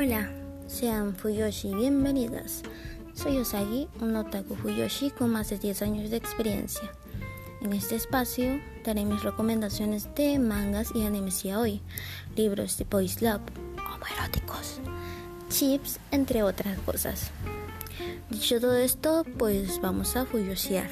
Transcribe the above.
Hola, sean Fuyoshi bienvenidas. Soy Osagi, un otaku Fuyoshi con más de 10 años de experiencia. En este espacio daré mis recomendaciones de mangas y animes y hoy, libros de boys love, homoeróticos, chips, entre otras cosas. Dicho todo esto, pues vamos a fuyoshear.